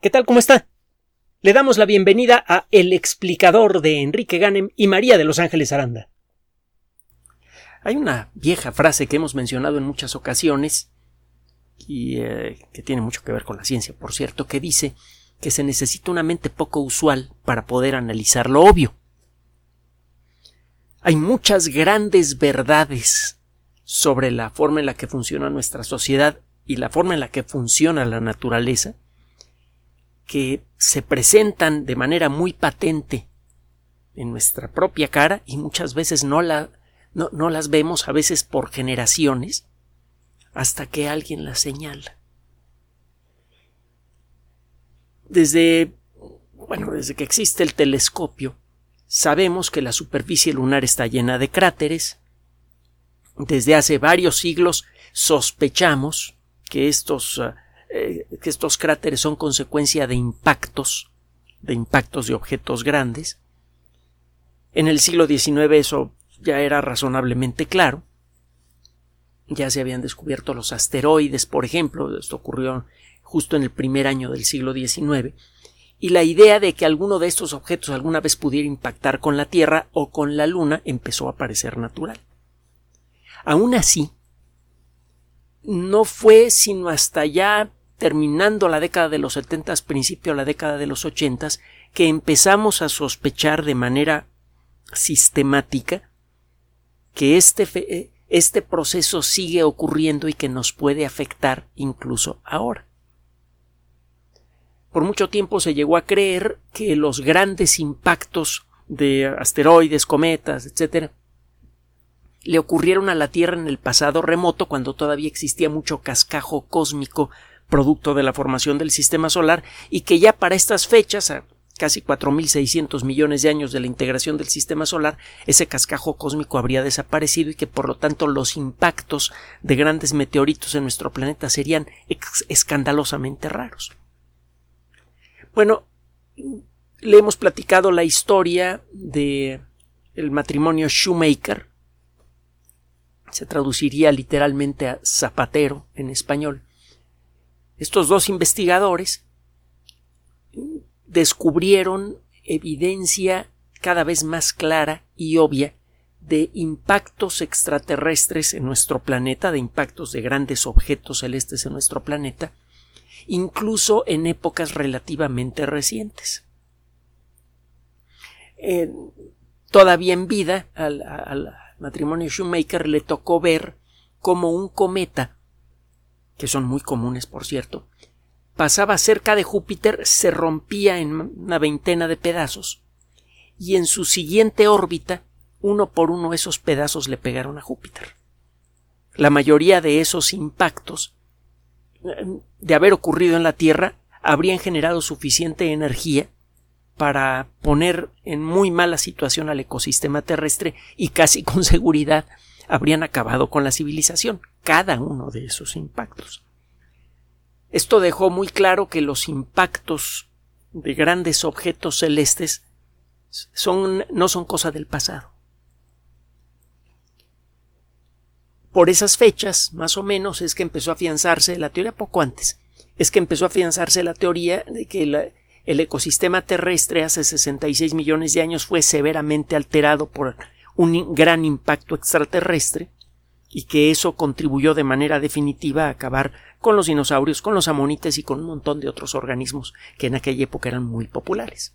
¿Qué tal? ¿Cómo está? Le damos la bienvenida a El explicador de Enrique Ganem y María de Los Ángeles Aranda. Hay una vieja frase que hemos mencionado en muchas ocasiones y eh, que tiene mucho que ver con la ciencia, por cierto, que dice que se necesita una mente poco usual para poder analizar lo obvio. Hay muchas grandes verdades sobre la forma en la que funciona nuestra sociedad y la forma en la que funciona la naturaleza que se presentan de manera muy patente en nuestra propia cara y muchas veces no, no, no las vemos, a veces por generaciones, hasta que alguien las señala. Desde, bueno, desde que existe el telescopio, sabemos que la superficie lunar está llena de cráteres. Desde hace varios siglos sospechamos que estos uh, que estos cráteres son consecuencia de impactos, de impactos de objetos grandes. En el siglo XIX eso ya era razonablemente claro. Ya se habían descubierto los asteroides, por ejemplo, esto ocurrió justo en el primer año del siglo XIX, y la idea de que alguno de estos objetos alguna vez pudiera impactar con la Tierra o con la Luna empezó a parecer natural. Aún así, no fue sino hasta ya terminando la década de los 70, principio de la década de los 80, que empezamos a sospechar de manera sistemática que este, eh, este proceso sigue ocurriendo y que nos puede afectar incluso ahora. Por mucho tiempo se llegó a creer que los grandes impactos de asteroides, cometas, etc., le ocurrieron a la Tierra en el pasado remoto, cuando todavía existía mucho cascajo cósmico producto de la formación del sistema solar, y que ya para estas fechas, a casi 4.600 millones de años de la integración del sistema solar, ese cascajo cósmico habría desaparecido y que por lo tanto los impactos de grandes meteoritos en nuestro planeta serían escandalosamente raros. Bueno, le hemos platicado la historia de el matrimonio Shoemaker. Se traduciría literalmente a zapatero en español estos dos investigadores descubrieron evidencia cada vez más clara y obvia de impactos extraterrestres en nuestro planeta, de impactos de grandes objetos celestes en nuestro planeta, incluso en épocas relativamente recientes. todavía en vida al, al matrimonio Shoemaker le tocó ver cómo un cometa que son muy comunes por cierto, pasaba cerca de Júpiter, se rompía en una veintena de pedazos, y en su siguiente órbita, uno por uno esos pedazos le pegaron a Júpiter. La mayoría de esos impactos, de haber ocurrido en la Tierra, habrían generado suficiente energía para poner en muy mala situación al ecosistema terrestre y casi con seguridad habrían acabado con la civilización, cada uno de esos impactos. Esto dejó muy claro que los impactos de grandes objetos celestes son, no son cosa del pasado. Por esas fechas, más o menos, es que empezó a afianzarse la teoría poco antes, es que empezó a afianzarse la teoría de que el ecosistema terrestre hace 66 millones de años fue severamente alterado por un gran impacto extraterrestre y que eso contribuyó de manera definitiva a acabar con los dinosaurios, con los amonites y con un montón de otros organismos que en aquella época eran muy populares.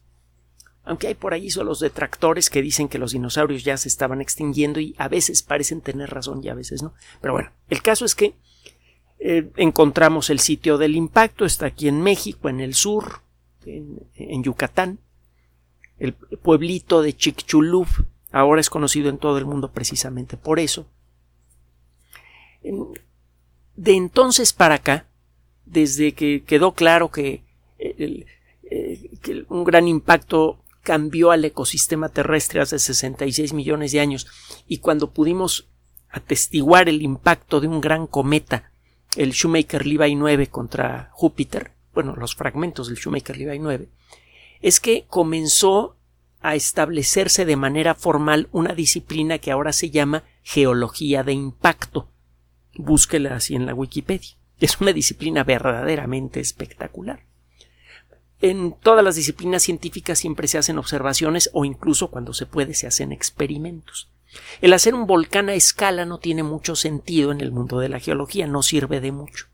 Aunque hay por ahí los detractores que dicen que los dinosaurios ya se estaban extinguiendo y a veces parecen tener razón y a veces no. Pero bueno, el caso es que eh, encontramos el sitio del impacto, está aquí en México, en el sur, en, en Yucatán, el pueblito de Chicxulub, Ahora es conocido en todo el mundo precisamente por eso. De entonces para acá, desde que quedó claro que, eh, un gran impacto cambió al ecosistema terrestre hace 66 millones de años y cuando pudimos atestiguar el impacto de un gran cometa, el Shoemaker-Levy 9 contra Júpiter, bueno, los fragmentos del Shoemaker-Levy 9, es que comenzó a establecerse de manera formal una disciplina que ahora se llama geología de impacto. Búsquela así en la Wikipedia. Es una disciplina verdaderamente espectacular. en todas las disciplinas científicas siempre se hacen observaciones o incluso cuando se puede se hacen experimentos. El hacer un volcán a escala no tiene mucho sentido en el mundo de la geología, no sirve de mucho.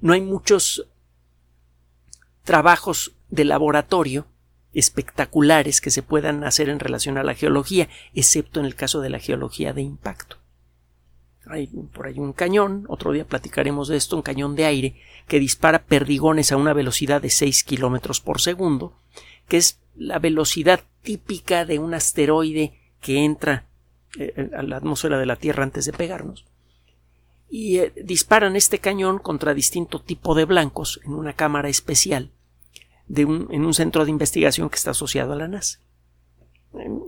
No hay muchos trabajos de laboratorio espectaculares que se puedan hacer en relación a la geología, excepto en el caso de la geología de impacto. Hay por ahí un cañón, otro día platicaremos de esto, un cañón de aire que dispara perdigones a una velocidad de 6 kilómetros por segundo, que es la velocidad típica de un asteroide que entra eh, a la atmósfera de la Tierra antes de pegarnos. Y eh, disparan este cañón contra distinto tipo de blancos en una cámara especial en un centro de investigación que está asociado a la NASA.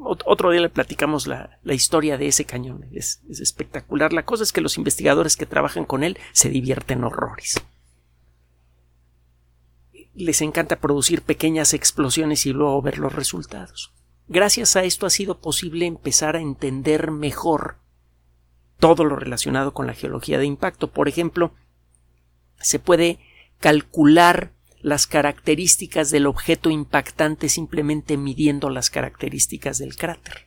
Otro día le platicamos la, historia de ese cañón. Es, espectacular. La cosa es que los investigadores que trabajan con él se divierten horrores. Les encanta producir pequeñas explosiones y luego ver los resultados. Gracias a esto ha sido posible empezar a entender mejor todo lo relacionado con la geología de impacto. Por ejemplo, se puede calcular las características del objeto impactante simplemente midiendo las características del cráter.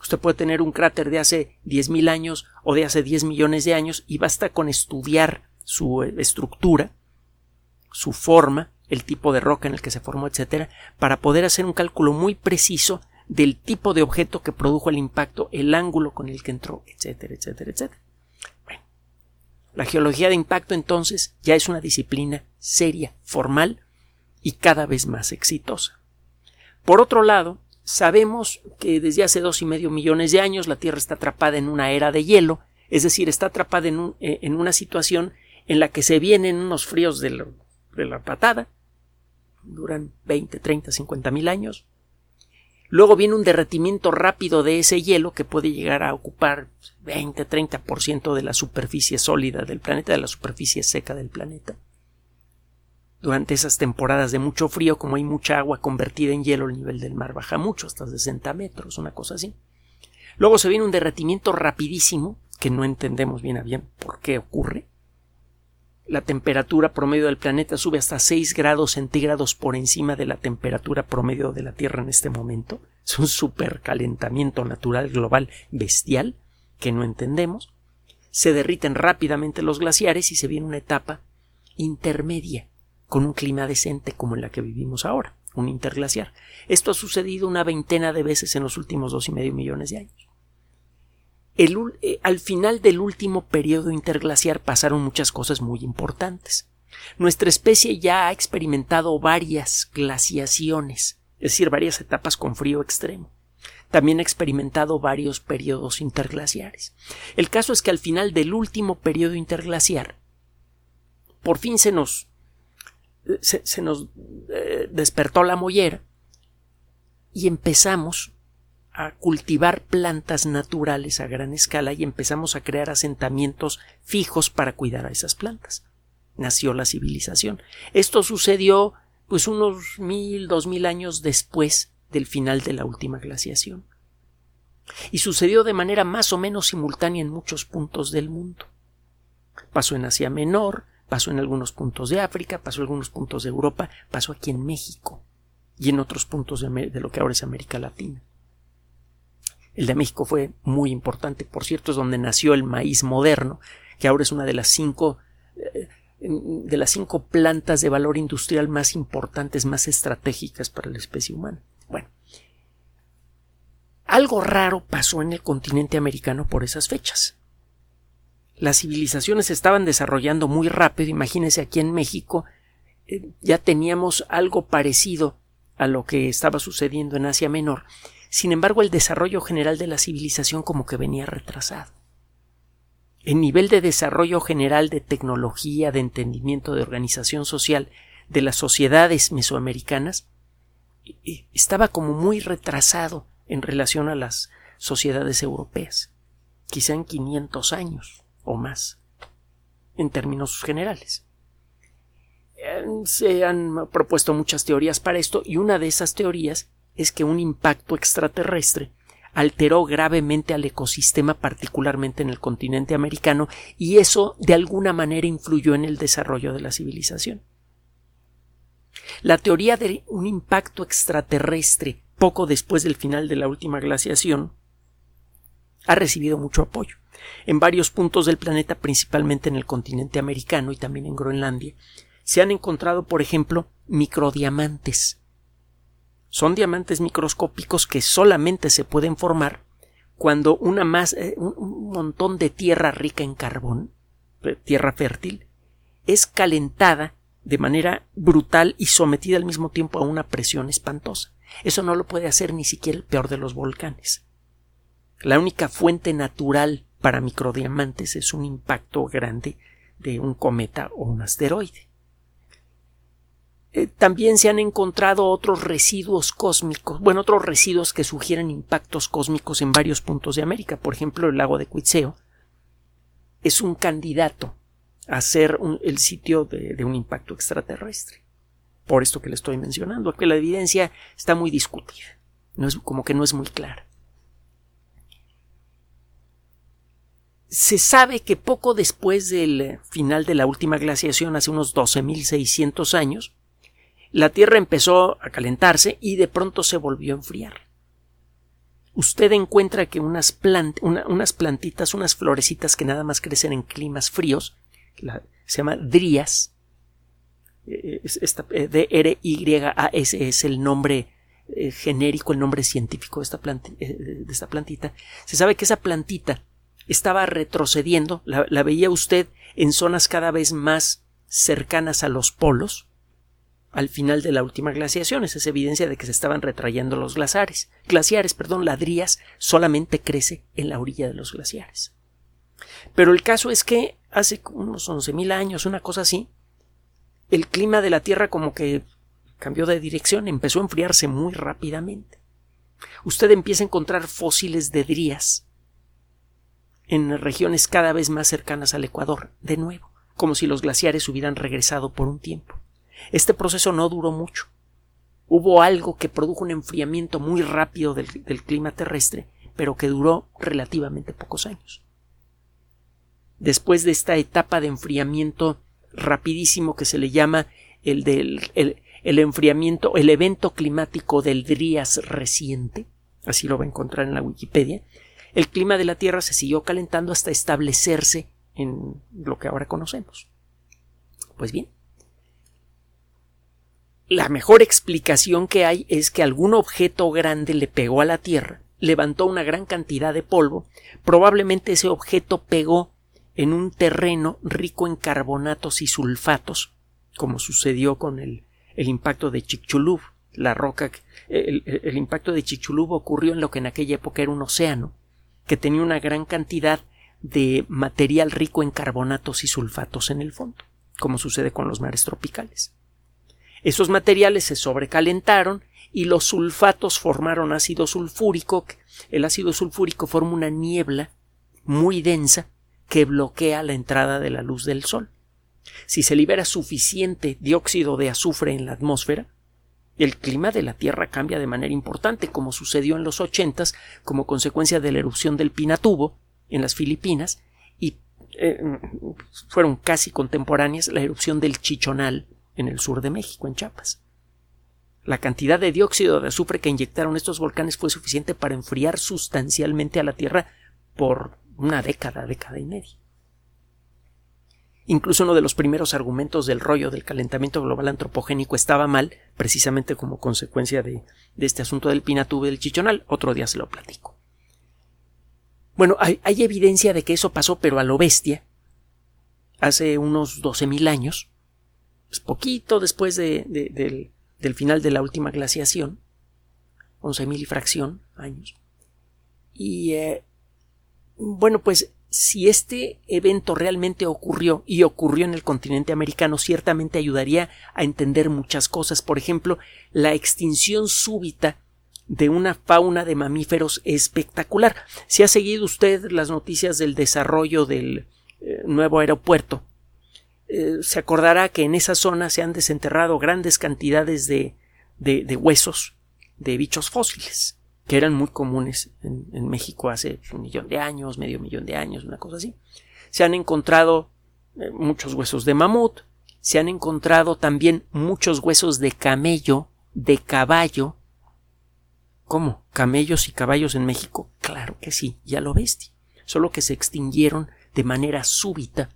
Usted puede tener un cráter de hace 10.000 años o de hace 10 millones de años y basta con estudiar su eh, estructura, su forma, el tipo de roca en el que se formó, etcétera, para poder hacer un cálculo muy preciso del tipo de objeto que produjo el impacto, el ángulo con el que entró, etcétera, etcétera, etcétera. La geología de impacto entonces ya es una disciplina seria, formal y cada vez más exitosa. Por otro lado, sabemos que desde hace dos y medio millones de años la Tierra está atrapada en una era de hielo, es decir, está atrapada en, eh, una situación en la que se vienen unos fríos de la, de la patada, duran 20, 30, 50 mil años, Luego viene un derretimiento rápido de ese hielo que puede llegar a ocupar 20-30% de la superficie sólida del planeta, de la superficie seca del planeta. Durante esas temporadas de mucho frío, como hay mucha agua convertida en hielo, el nivel del mar baja mucho, hasta 60 metros, una cosa así. Luego se viene un derretimiento rapidísimo, que no entendemos bien a bien por qué ocurre, la temperatura promedio del planeta sube hasta 6 grados centígrados por encima de la temperatura promedio de la Tierra en este momento. Es un supercalentamiento natural global bestial que no entendemos. Se derriten rápidamente los glaciares y se viene una etapa intermedia con un clima decente como en la que vivimos ahora, un interglaciar. Esto ha sucedido una veintena de veces en los últimos dos y medio millones de años. Eh, al final del último periodo interglaciar pasaron muchas cosas muy importantes. Nuestra especie ya ha experimentado varias glaciaciones, es decir, varias etapas con frío extremo. También ha experimentado varios periodos interglaciares. El caso es que al final del último periodo interglaciar, por fin se nos, se, nos eh, despertó la mollera y empezamos a cultivar plantas naturales a gran escala y empezamos a crear asentamientos fijos para cuidar a esas plantas. Nació la civilización. Esto sucedió pues unos mil, dos mil años después del final de la última glaciación. Y sucedió de manera más o menos simultánea en muchos puntos del mundo. Pasó en Asia Menor, pasó en algunos puntos de África, pasó en algunos puntos de Europa, pasó aquí en México y en otros puntos de, de lo que ahora es América Latina. El de México fue muy importante, por cierto, es donde nació el maíz moderno, que ahora es una de las cinco eh, de las cinco plantas de valor industrial más importantes, más estratégicas para la especie humana. Bueno, algo raro pasó en el continente americano por esas fechas. Las civilizaciones estaban desarrollando muy rápido. Imagínense aquí en México eh, ya teníamos algo parecido a lo que estaba sucediendo en Asia Menor sin embargo, el desarrollo general de la civilización como que venía retrasado. El nivel de desarrollo general de tecnología, de entendimiento, de organización social de las sociedades mesoamericanas estaba como muy retrasado en relación a las sociedades europeas, quizá en 500 años o más, en términos generales. Eh, se han propuesto muchas teorías para esto y una de esas teorías es que un impacto extraterrestre alteró gravemente al ecosistema, particularmente en el continente americano, y eso de alguna manera influyó en el desarrollo de la civilización. La teoría de un impacto extraterrestre poco después del final de la última glaciación ha recibido mucho apoyo. En varios puntos del planeta, principalmente en el continente americano y también en Groenlandia, se han encontrado, por ejemplo, microdiamantes. Son diamantes microscópicos que solamente se pueden formar cuando una más, eh, un montón de tierra rica en carbón, eh, tierra fértil, es calentada de manera brutal y sometida al mismo tiempo a una presión espantosa. Eso no lo puede hacer ni siquiera el peor de los volcanes. La única fuente natural para microdiamantes es un impacto grande de un cometa o un asteroide. Eh, también se han encontrado otros residuos cósmicos, bueno, otros residuos que sugieren impactos cósmicos en varios puntos de América. Por ejemplo, el lago de Cuitzeo es un candidato a ser el sitio de, un impacto extraterrestre. Por esto que le estoy mencionando, que la evidencia está muy discutida. No es, como que no es muy clara. Se sabe que poco después del final de la última glaciación, hace unos 12.600 años, la Tierra empezó a calentarse y de pronto se volvió a enfriar. Usted encuentra que unas, unas plantitas, unas florecitas que nada más crecen en climas fríos, se llama Drías, eh, eh, D-R-Y-A-S es el nombre eh, genérico, el nombre científico de esta plantita. Se sabe que esa plantita estaba retrocediendo, la veía usted en zonas cada vez más cercanas a los polos, al final de la última glaciación. Esa es evidencia de que se estaban retrayendo los glaciares. Glaciares, perdón, ladrías solamente crece en la orilla de los glaciares. Pero el caso es que hace unos 11.000 años, una cosa así, el clima de la Tierra como que cambió de dirección, empezó a enfriarse muy rápidamente. Usted empieza a encontrar fósiles de drías en regiones cada vez más cercanas al Ecuador, de nuevo, como si los glaciares hubieran regresado por un tiempo. Este proceso no duró mucho. Hubo algo que produjo un enfriamiento muy rápido del, clima terrestre, pero que duró relativamente pocos años. Después de esta etapa de enfriamiento rapidísimo que se le llama el del el, enfriamiento, el evento climático del Drías reciente, así lo va a encontrar en la Wikipedia, el clima de la Tierra se siguió calentando hasta establecerse en lo que ahora conocemos. Pues bien, la mejor explicación que hay es que algún objeto grande le pegó a la Tierra, levantó una gran cantidad de polvo, probablemente ese objeto pegó en un terreno rico en carbonatos y sulfatos, como sucedió con el, impacto de Chicxulub, la roca, el, el impacto de Chicxulub ocurrió en lo que en aquella época era un océano, que tenía una gran cantidad de material rico en carbonatos y sulfatos en el fondo, como sucede con los mares tropicales. Esos materiales se sobrecalentaron y los sulfatos formaron ácido sulfúrico. El ácido sulfúrico forma una niebla muy densa que bloquea la entrada de la luz del sol. Si se libera suficiente dióxido de azufre en la atmósfera, el clima de la Tierra cambia de manera importante, como sucedió en los ochentas como consecuencia de la erupción del Pinatubo en las Filipinas y eh, fueron casi contemporáneas la erupción del Chichonal en el sur de México, en Chiapas. La cantidad de dióxido de azufre que inyectaron estos volcanes fue suficiente para enfriar sustancialmente a la Tierra por una década, década y media. Incluso uno de los primeros argumentos del rollo del calentamiento global antropogénico estaba mal, precisamente como consecuencia de, este asunto del Pinatubo y del Chichonal. Otro día se lo platico. Bueno, hay, hay evidencia de que eso pasó, pero a lo bestia, hace unos 12.000 años, pues, poquito después de, del, final de la última glaciación, 11.000 y fracción años. Y eh, bueno, pues si este evento realmente ocurrió y ocurrió en el continente americano, ciertamente ayudaría a entender muchas cosas. Por ejemplo, la extinción súbita de una fauna de mamíferos espectacular. Si ha seguido usted las noticias del desarrollo del eh, nuevo aeropuerto eh, se acordará que en esa zona se han desenterrado grandes cantidades de, de, huesos de bichos fósiles, que eran muy comunes en, México hace un millón de años, medio millón de años, una cosa así. Se han encontrado eh, muchos huesos de mamut, se han encontrado también muchos huesos de camello, de caballo. ¿Cómo? ¿Camellos y caballos en México? Claro que sí, ya lo ves. Solo que se extinguieron de manera súbita,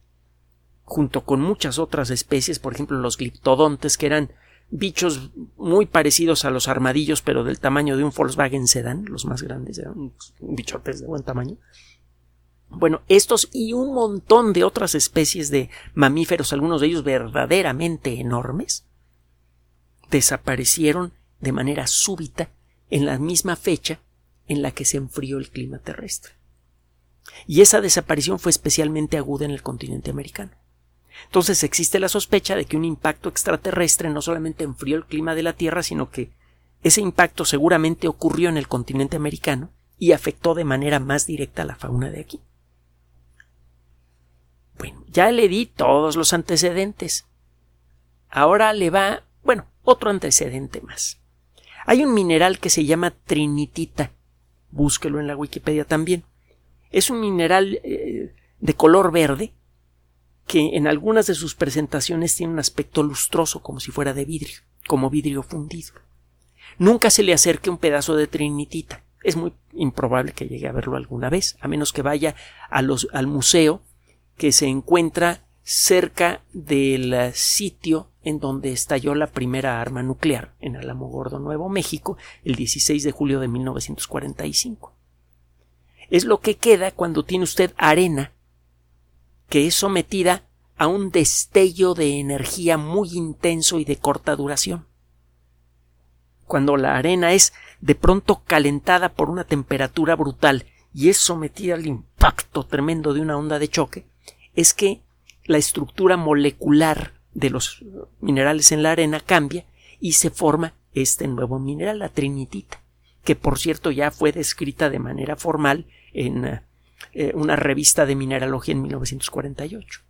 junto con muchas otras especies, por ejemplo los gliptodontes, que eran bichos muy parecidos a los armadillos, pero del tamaño de un Volkswagen Sedan, los más grandes, eran bichotes de buen tamaño. Bueno, estos y un montón de otras especies de mamíferos, algunos de ellos verdaderamente enormes, desaparecieron de manera súbita en la misma fecha en la que se enfrió el clima terrestre. Y esa desaparición fue especialmente aguda en el continente americano. Entonces existe la sospecha de que un impacto extraterrestre no solamente enfrió el clima de la Tierra, sino que ese impacto seguramente ocurrió en el continente americano y afectó de manera más directa a la fauna de aquí. Bueno, ya le di todos los antecedentes. Ahora le va, bueno, otro antecedente más. Hay un mineral que se llama trinitita. Búsquelo en la Wikipedia también. Es un mineral eh, de color verde que en algunas de sus presentaciones tiene un aspecto lustroso como si fuera de vidrio, como vidrio fundido. Nunca se le acerque un pedazo de trinitita. Es muy improbable que llegue a verlo alguna vez, a menos que vaya al museo que se encuentra cerca del sitio en donde estalló la primera arma nuclear en Alamogordo, Nuevo México, el 16 de julio de 1945. Es lo que queda cuando tiene usted arena que es sometida a un destello de energía muy intenso y de corta duración. Cuando la arena es de pronto calentada por una temperatura brutal y es sometida al impacto tremendo de una onda de choque, es que la estructura molecular de los minerales en la arena cambia y se forma este nuevo mineral, la trinitita, que por cierto ya fue descrita de manera formal en eh, una revista de mineralogía en 1948.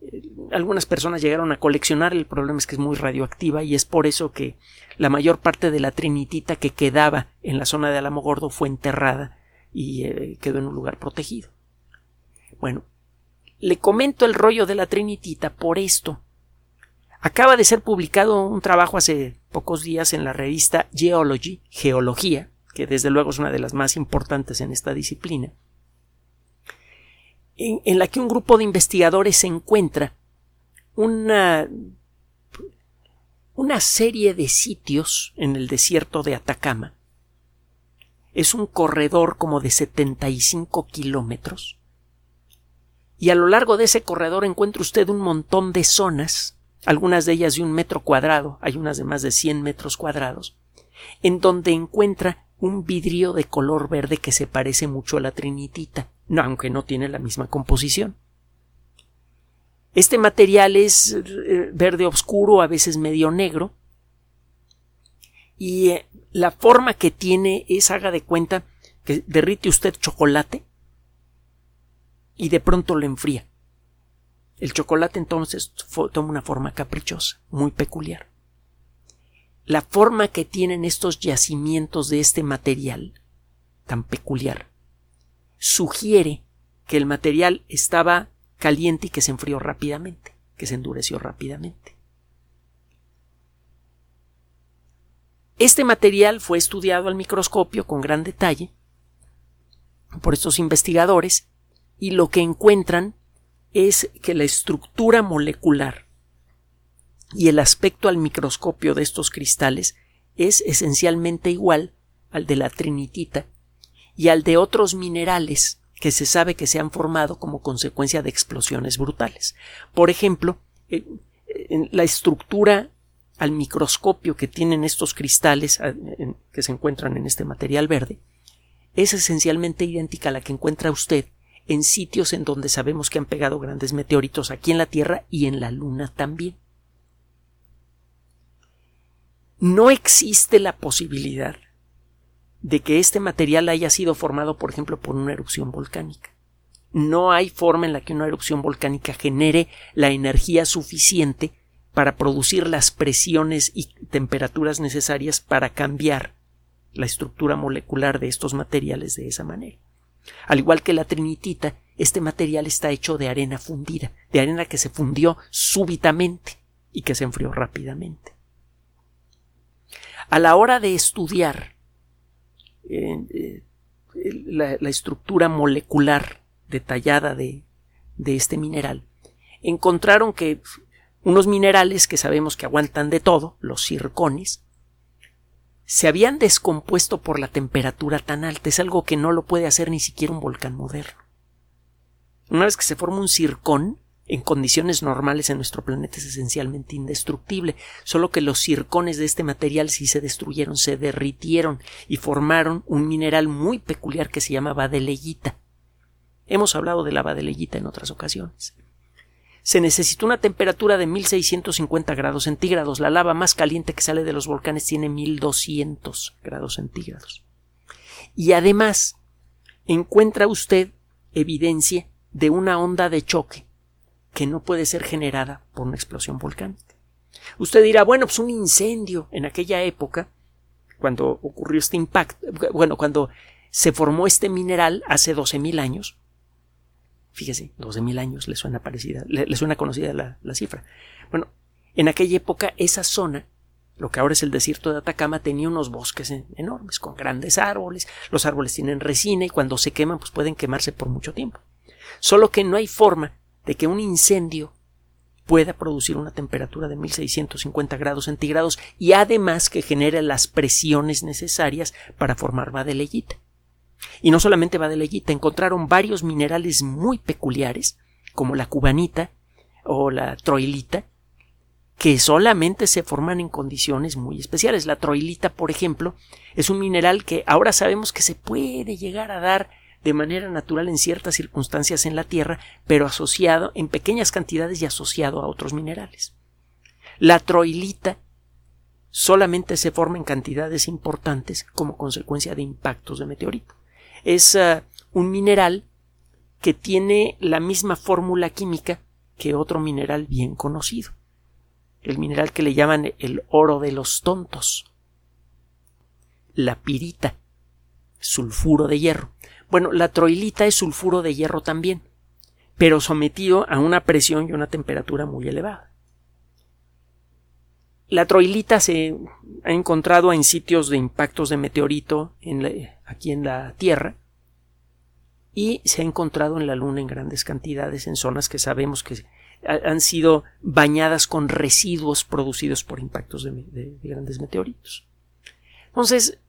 Eh, algunas personas llegaron a coleccionar, el problema es que es muy radioactiva y es por eso que la mayor parte de la trinitita que quedaba en la zona de Alamogordo fue enterrada y eh, quedó en un lugar protegido. Bueno, le comento el rollo de la trinitita por esto. Acaba de ser publicado un trabajo hace pocos días en la revista Geology, Geología, que desde luego es una de las más importantes en esta disciplina, en, la que un grupo de investigadores encuentra una, una serie de sitios en el desierto de Atacama. Es un corredor como de 75 kilómetros. Y a lo largo de ese corredor encuentra usted un montón de zonas, algunas de ellas de un metro cuadrado, hay unas de más de 100 metros cuadrados, en donde encuentra un vidrio de color verde que se parece mucho a la trinitita aunque no tiene la misma composición. Este material es eh, verde oscuro, a veces medio negro, y eh, la forma que tiene es, haga de cuenta, que derrite usted chocolate y de pronto lo enfría. El chocolate entonces toma una forma caprichosa, muy peculiar. La forma que tienen estos yacimientos de este material, tan peculiar, sugiere que el material estaba caliente y que se enfrió rápidamente, que se endureció rápidamente. Este material fue estudiado al microscopio con gran detalle por estos investigadores y lo que encuentran es que la estructura molecular y el aspecto al microscopio de estos cristales es esencialmente igual al de la trinitita y al de otros minerales que se sabe que se han formado como consecuencia de explosiones brutales. Por ejemplo, eh, la estructura al microscopio que tienen estos cristales que se encuentran en este material verde es esencialmente idéntica a la que encuentra usted en sitios en donde sabemos que han pegado grandes meteoritos aquí en la Tierra y en la Luna también. No existe la posibilidad de que este material haya sido formado, por ejemplo, por una erupción volcánica. No hay forma en la que una erupción volcánica genere la energía suficiente para producir las presiones y temperaturas necesarias para cambiar la estructura molecular de estos materiales de esa manera. Al igual que la trinitita, este material está hecho de arena fundida, de arena que se fundió súbitamente y que se enfrió rápidamente. A la hora de estudiar eh, la, estructura molecular detallada de, de este mineral, encontraron que unos minerales que sabemos que aguantan de todo, los circones, se habían descompuesto por la temperatura tan alta. Es algo que no lo puede hacer ni siquiera un volcán moderno. Una vez que se forma un circón, en condiciones normales en nuestro planeta es esencialmente indestructible, solo que los circones de este material sí se destruyeron, se derritieron y formaron un mineral muy peculiar que se llama badeleyita. Hemos hablado de la badeleyita en otras ocasiones se necesita una temperatura de 1650 grados centígrados. La lava más caliente que sale de los volcanes tiene 1200 grados centígrados. Y además, encuentra usted evidencia de una onda de choque que no puede ser generada por una explosión volcánica. Usted dirá, bueno, pues un incendio en aquella época, cuando ocurrió este impacto, bueno, cuando se formó este mineral hace 12.000 años, Fíjese, 12.000 años le suena parecida, le, suena conocida la, la, cifra. Bueno, en aquella época esa zona, lo que ahora es el desierto de Atacama, tenía unos bosques enormes, con grandes árboles. Los árboles tienen resina y cuando se queman, pues pueden quemarse por mucho tiempo. Solo que no hay forma de que un incendio pueda producir una temperatura de 1650 grados centígrados y además que genere las presiones necesarias para formar badeleyita. Y no solamente va de leyita, encontraron varios minerales muy peculiares, como la cubanita o la troilita, que solamente se forman en condiciones muy especiales. La troilita, por ejemplo, es un mineral que ahora sabemos que se puede llegar a dar de manera natural en ciertas circunstancias en la Tierra, pero asociado en pequeñas cantidades y asociado a otros minerales. La troilita solamente se forma en cantidades importantes como consecuencia de impactos de meteorito es eh, un mineral que tiene la misma fórmula química que otro mineral bien conocido. El mineral que le llaman el oro de los tontos. La pirita, sulfuro de hierro. Bueno, la troilita es sulfuro de hierro también, pero sometido a una presión y una temperatura muy elevada. La troilita se ha encontrado en sitios de impactos de meteorito aquí en la Tierra y se ha encontrado en la Luna en grandes cantidades en zonas que sabemos que han sido bañadas con residuos producidos por impactos de, grandes meteoritos. Entonces,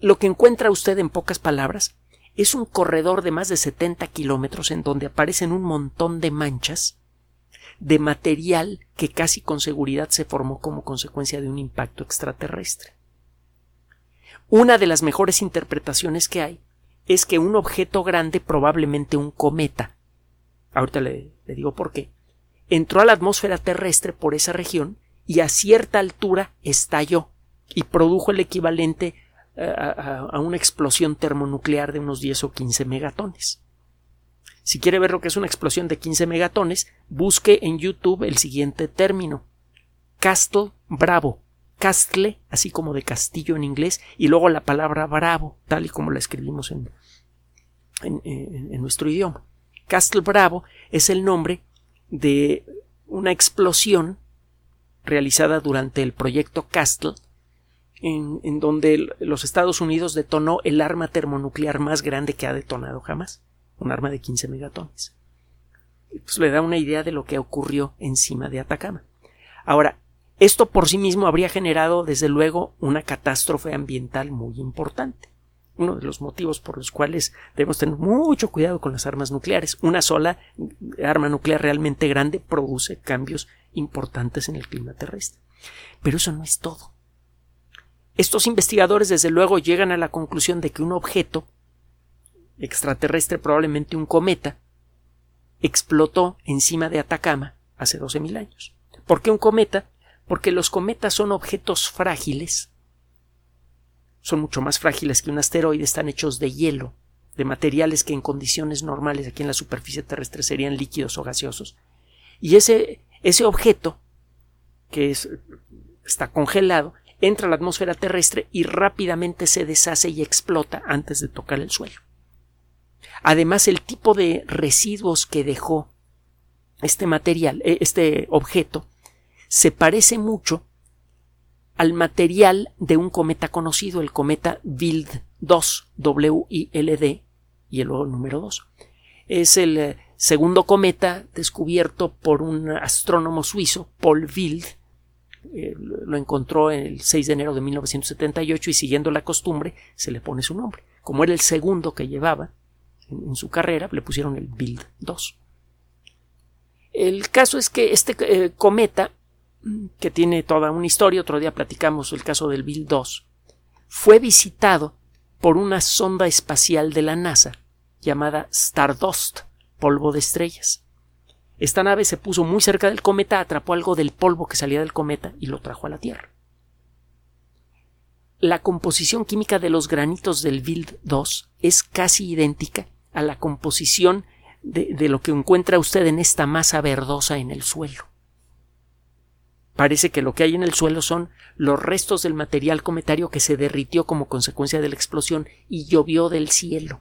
lo que encuentra usted en pocas palabras es un corredor de más de 70 kilómetros en donde aparecen un montón de manchas de material que casi con seguridad se formó como consecuencia de un impacto extraterrestre. Una de las mejores interpretaciones que hay es que un objeto grande, probablemente un cometa, ahorita le, digo por qué, entró a la atmósfera terrestre por esa región y a cierta altura estalló y produjo el equivalente a, a, una explosión termonuclear de unos 10 o 15 megatones. Si quiere ver lo que es una explosión de 15 megatones, busque en YouTube el siguiente término. Castle Bravo. Castle, así como de castillo en inglés, y luego la palabra bravo, tal y como la escribimos en, en, nuestro idioma. Castle Bravo es el nombre de una explosión realizada durante el proyecto Castle, en, donde los Estados Unidos detonó el arma termonuclear más grande que ha detonado jamás un arma de 15 megatones. Pues le da una idea de lo que ocurrió encima de Atacama. Ahora, esto por sí mismo habría generado, desde luego, una catástrofe ambiental muy importante. Uno de los motivos por los cuales debemos tener mucho cuidado con las armas nucleares. Una sola arma nuclear realmente grande produce cambios importantes en el clima terrestre. Pero eso no es todo. Estos investigadores, desde luego, llegan a la conclusión de que un objeto extraterrestre, probablemente un cometa, explotó encima de Atacama hace 12.000 años. ¿Por qué un cometa? Porque los cometas son objetos frágiles, son mucho más frágiles que un asteroide, están hechos de hielo, de materiales que en condiciones normales aquí en la superficie terrestre serían líquidos o gaseosos. Y ese, ese objeto, que es, está congelado, entra a la atmósfera terrestre y rápidamente se deshace y explota antes de tocar el suelo. Además, el tipo de residuos que dejó este material, eh, este objeto, se parece mucho al material de un cometa conocido, el cometa Wild 2, W-I-L-D, y el número 2. Es el eh, segundo cometa descubierto por un astrónomo suizo, Paul Wild. Eh, lo encontró el 6 de enero de 1978 y siguiendo la costumbre se le pone su nombre. Como era el segundo que llevaba en, su carrera, le pusieron el Wild 2. El caso es que este eh, cometa, que tiene toda una historia, otro día platicamos el caso del Bill 2, fue visitado por una sonda espacial de la NASA llamada Stardust, polvo de estrellas. Esta nave se puso muy cerca del cometa, atrapó algo del polvo que salía del cometa y lo trajo a la Tierra. La composición química de los granitos del Bild 2 es casi idéntica a la composición de, lo que encuentra usted en esta masa verdosa en el suelo. Parece que lo que hay en el suelo son los restos del material cometario que se derritió como consecuencia de la explosión y llovió del cielo.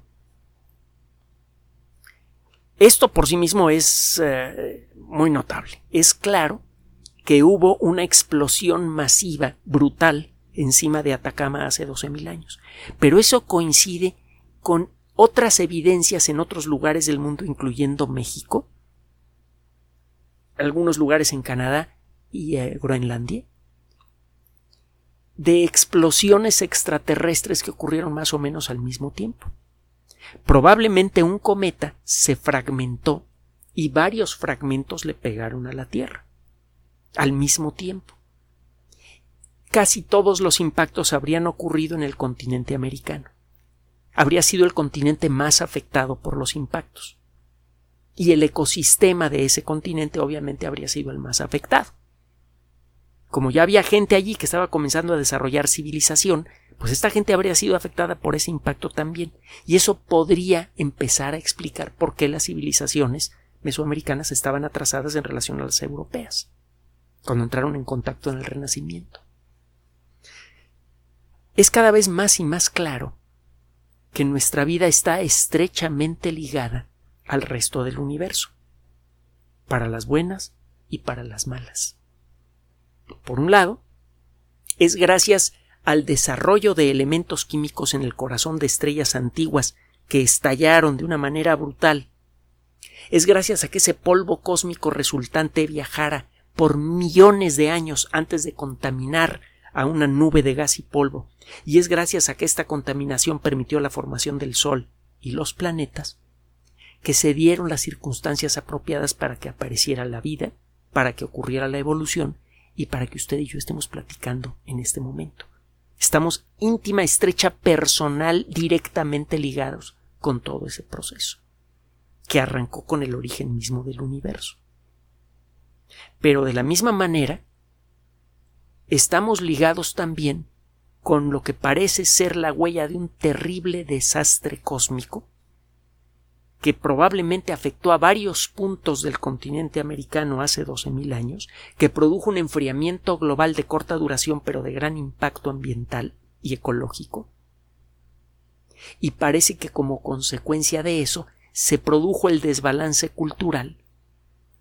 Esto por sí mismo es eh, muy notable. Es claro que hubo una explosión masiva, brutal, encima de Atacama hace 12.000 años. Pero eso coincide con otras evidencias en otros lugares del mundo, incluyendo México, algunos lugares en Canadá y eh, Groenlandia, de explosiones extraterrestres que ocurrieron más o menos al mismo tiempo. Probablemente un cometa se fragmentó y varios fragmentos le pegaron a la Tierra al mismo tiempo. Casi todos los impactos habrían ocurrido en el continente americano. Habría sido el continente más afectado por los impactos. Y el ecosistema de ese continente obviamente habría sido el más afectado. Como ya había gente allí que estaba comenzando a desarrollar civilización, pues esta gente habría sido afectada por ese impacto también. Y eso podría empezar a explicar por qué las civilizaciones mesoamericanas estaban atrasadas en relación a las europeas, cuando entraron en contacto en el Renacimiento. Es cada vez más y más claro que nuestra vida está estrechamente ligada al resto del universo, para las buenas y para las malas. Por un lado, es gracias al desarrollo de elementos químicos en el corazón de estrellas antiguas que estallaron de una manera brutal. Es gracias a que ese polvo cósmico resultante viajara por millones de años antes de contaminar a una nube de gas y polvo, y es gracias a que esta contaminación permitió la formación del Sol y los planetas, que se dieron las circunstancias apropiadas para que apareciera la vida, para que ocurriera la evolución y para que usted y yo estemos platicando en este momento. Estamos íntima, estrecha, personal, directamente ligados con todo ese proceso, que arrancó con el origen mismo del universo. Pero de la misma manera, estamos ligados también con lo que parece ser la huella de un terrible desastre cósmico que probablemente afectó a varios puntos del continente americano hace 12.000 años, que produjo un enfriamiento global de corta duración pero de gran impacto ambiental y ecológico. Y parece que como consecuencia de eso se produjo el desbalance cultural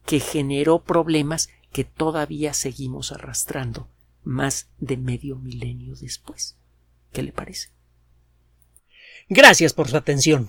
que generó problemas que todavía seguimos arrastrando más de medio milenio después. ¿Qué le parece? Gracias por su atención